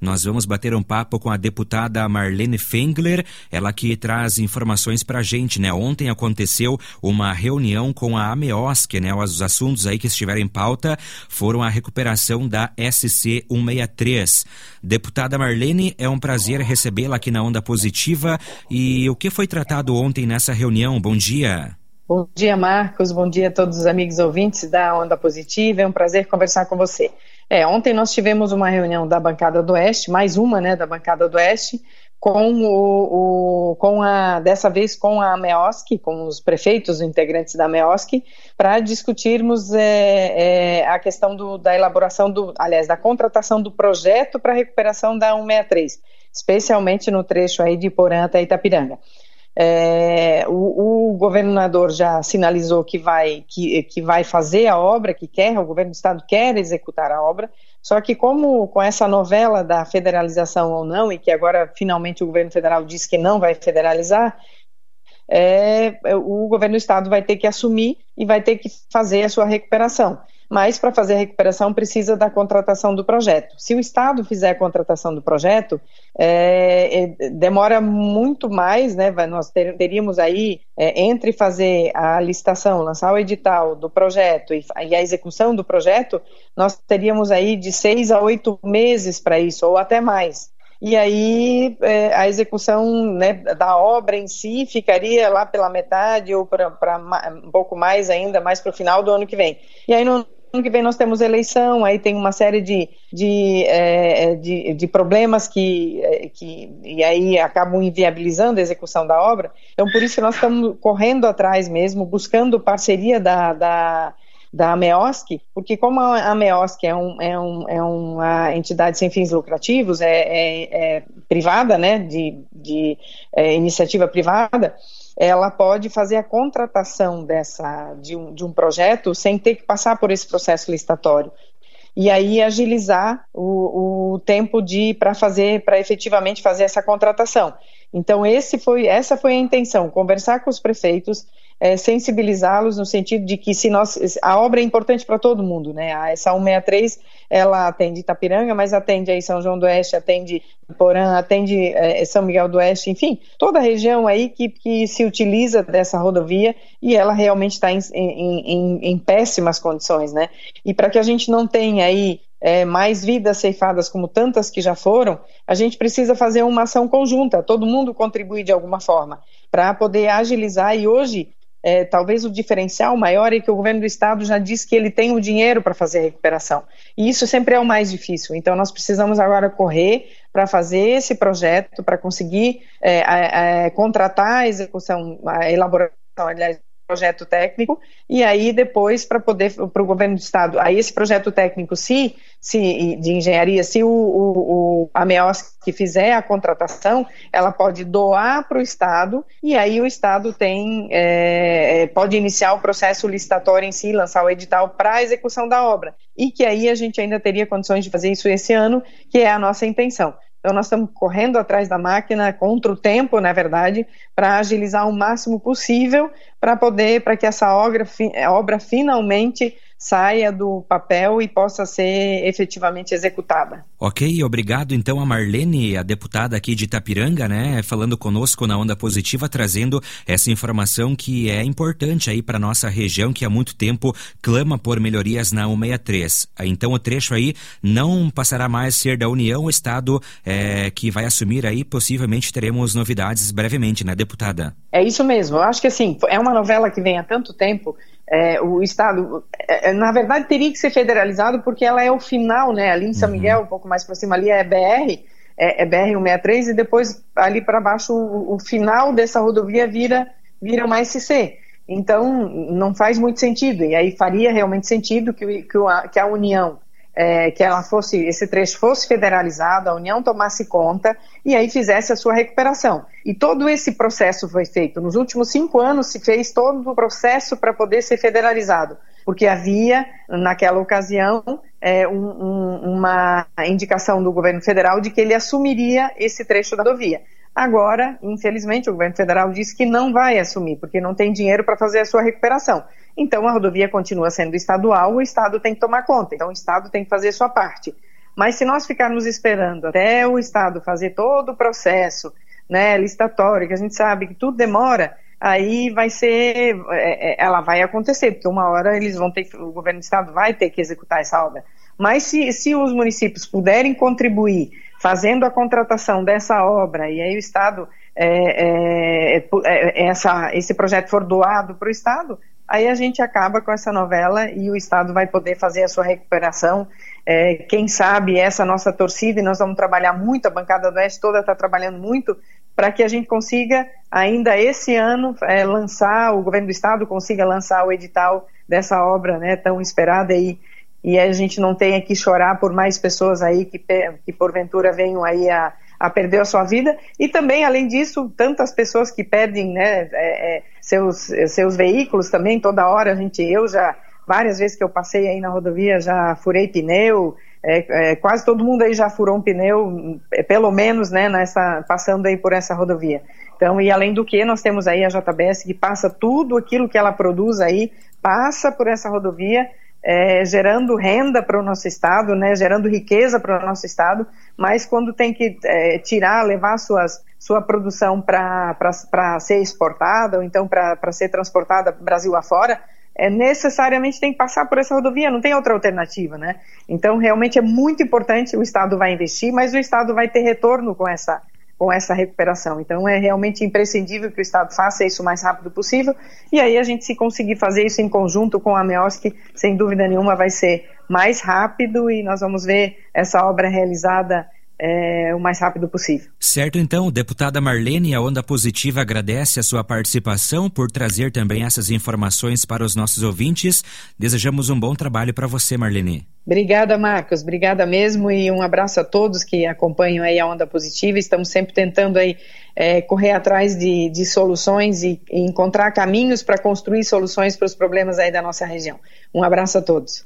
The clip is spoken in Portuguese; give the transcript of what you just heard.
nós vamos bater um papo com a deputada Marlene Fengler, ela que traz informações para a gente, né? Ontem aconteceu uma reunião com a AMEOSC, né? Os assuntos aí que estiveram em pauta foram a recuperação da SC 163. Deputada Marlene, é um prazer recebê-la aqui na Onda Positiva. E o que foi tratado ontem nessa reunião? Bom dia. Bom dia, Marcos. Bom dia a todos os amigos ouvintes da Onda Positiva. É um prazer conversar com você. É, ontem nós tivemos uma reunião da bancada do Oeste, mais uma, né, da bancada do Oeste, com o, o, com a dessa vez com a MEOSC, com os prefeitos integrantes da MEOSC, para discutirmos é, é, a questão do, da elaboração do, aliás, da contratação do projeto para recuperação da 163, especialmente no trecho aí de Porã até Itapiranga. É, o, o, governador já sinalizou que vai, que, que vai fazer a obra, que quer, o governo do estado quer executar a obra, só que como com essa novela da federalização ou não, e que agora finalmente o governo federal diz que não vai federalizar, é, o governo do estado vai ter que assumir e vai ter que fazer a sua recuperação mas para fazer a recuperação precisa da contratação do projeto. Se o Estado fizer a contratação do projeto, é, é, demora muito mais, né? Nós ter, teríamos aí, é, entre fazer a licitação, lançar o edital do projeto e, e, a execução do projeto, nós teríamos aí de seis a oito meses para isso, ou até mais. E aí é, a execução né, da obra em si ficaria lá pela metade ou para um pouco mais ainda, mais para o final do ano que vem. E aí não ano que vem nós temos eleição, aí tem uma série de, de, é, de, de, problemas que, é, que e aí acabam inviabilizando a execução da obra. Então, por isso que nós estamos correndo atrás mesmo, buscando parceria da, da, da MEOSC, porque como a MEOSC é, um, é, um, é uma entidade sem fins lucrativos, é, é, é privada, né, de, de é, iniciativa privada, ela pode fazer a contratação dessa, de, um, de um projeto sem ter que passar por esse processo licitatório e aí agilizar o, o tempo de para fazer para efetivamente fazer essa contratação. Então esse foi essa foi a intenção, conversar com os prefeitos, é, sensibilizá-los no sentido de que se nós a obra é importante para todo mundo, né? A, essa 163 ela atende Itapiranga, mas atende aí São João do Oeste, atende Porã, atende é, São Miguel do Oeste, enfim, toda a região aí que, que se utiliza dessa rodovia e ela realmente está em, em, em, em péssimas condições, né? E para que a gente não tenha aí é, mais vidas ceifadas como tantas que já foram, a gente precisa fazer uma ação conjunta, todo mundo contribui de alguma forma, para poder agilizar e hoje é, talvez o diferencial maior é que o governo do estado já disse que ele tem o dinheiro para fazer a recuperação. E isso sempre é o mais difícil. Então, nós precisamos agora correr para fazer esse projeto, para conseguir é, é, contratar a execução, a elaboração, aliás, projeto técnico e aí depois para poder para o governo do estado aí esse projeto técnico se, se de engenharia se o, o, o a MEOS que fizer a contratação ela pode doar para o estado e aí o estado tem é, pode iniciar o processo licitatório em si lançar o edital para a execução da obra. E que aí a gente ainda teria condições de fazer isso esse ano que é a nossa intenção então, nós estamos correndo atrás da máquina, contra o tempo, na verdade, para agilizar o máximo possível, para poder, para que essa obra, obra finalmente saia do papel e possa ser efetivamente executada. Ok, obrigado então a Marlene, a deputada aqui de Itapiranga, né, falando conosco na Onda Positiva, trazendo essa informação que é importante aí para nossa região, que há muito tempo clama por melhorias na 163. Então o trecho aí não passará mais a ser da União, o Estado é, que vai assumir aí, possivelmente teremos novidades brevemente, né, deputada? É isso mesmo, eu acho que assim, é uma novela que vem há tanto tempo, é, o Estado, é, é, na verdade, teria que ser federalizado porque ela é o final, né? Ali em São uhum. Miguel, um pouco mais para cima, ali é BR, é, é BR-163, e depois ali para baixo, o, o, final dessa rodovia vira, vira uma SC. Então, não faz muito sentido, e aí faria realmente sentido que, que, a, que a União é, que ela fosse, esse trecho fosse federalizado, a União tomasse conta e aí fizesse a sua recuperação. E todo esse processo foi feito. Nos últimos cinco anos se fez todo o processo para poder ser federalizado, porque havia, naquela ocasião, é, um, um, uma indicação do governo federal de que ele assumiria esse trecho da rodovia. Agora, infelizmente, o governo federal disse que não vai assumir, porque não tem dinheiro para fazer a sua recuperação. Então, a rodovia continua sendo estadual, o Estado tem que tomar conta. Então, o Estado tem que fazer sua parte. Mas se nós ficarmos esperando até o Estado fazer todo o processo né, listatório, que a gente sabe que tudo demora, aí vai ser, é, é, ela vai acontecer, porque uma hora eles vão ter, o governo do Estado vai ter que executar essa obra. Mas se, se os municípios puderem contribuir fazendo a contratação dessa obra, e aí o Estado, é, é, é essa, esse projeto for doado para o Estado, aí a gente acaba com essa novela e o Estado vai poder fazer a sua recuperação. É, quem sabe essa nossa torcida, e nós vamos trabalhar muito, a bancada do Oeste toda está trabalhando muito para que a gente consiga, ainda esse ano, é, lançar, o governo do Estado consiga lançar o edital dessa obra né, tão esperada aí e a gente não tenha que chorar por mais pessoas aí que, que porventura venham aí a, a perder a sua vida. E também além disso tantas pessoas que perdem né, é, é, seus seus veículos também. Toda hora a gente eu já várias vezes que eu passei aí na rodovia já furei pneu é, é, quase todo mundo aí já furou um pneu é, pelo menos né nessa passando aí por essa rodovia. Então e além do que nós temos aí a JBS que passa tudo aquilo que ela produz aí passa por essa rodovia é, gerando renda para o nosso estado, né, gerando riqueza para o nosso estado, mas quando tem que é, tirar, levar suas, sua produção para ser exportada ou então para ser transportada Brasil afora, é, necessariamente tem que passar por essa rodovia, não tem outra alternativa, né? Então, realmente é muito importante, o Estado vai investir, mas o Estado vai ter retorno com essa, com essa recuperação. Então é realmente imprescindível que o Estado faça isso o mais rápido possível e aí a gente se conseguir fazer isso em conjunto com a MEOSC, sem dúvida nenhuma vai ser mais rápido e nós vamos ver essa obra realizada é, o mais rápido possível. Certo, então, deputada Marlene, a Onda Positiva agradece a sua participação por trazer também essas informações para os nossos ouvintes. Desejamos um bom trabalho para você, Marlene. Obrigada, Marcos. Obrigada mesmo e um abraço a todos que acompanham aí a Onda Positiva. Estamos sempre tentando aí é, correr atrás de, de soluções e, e encontrar caminhos para construir soluções para os problemas aí da nossa região. Um abraço a todos.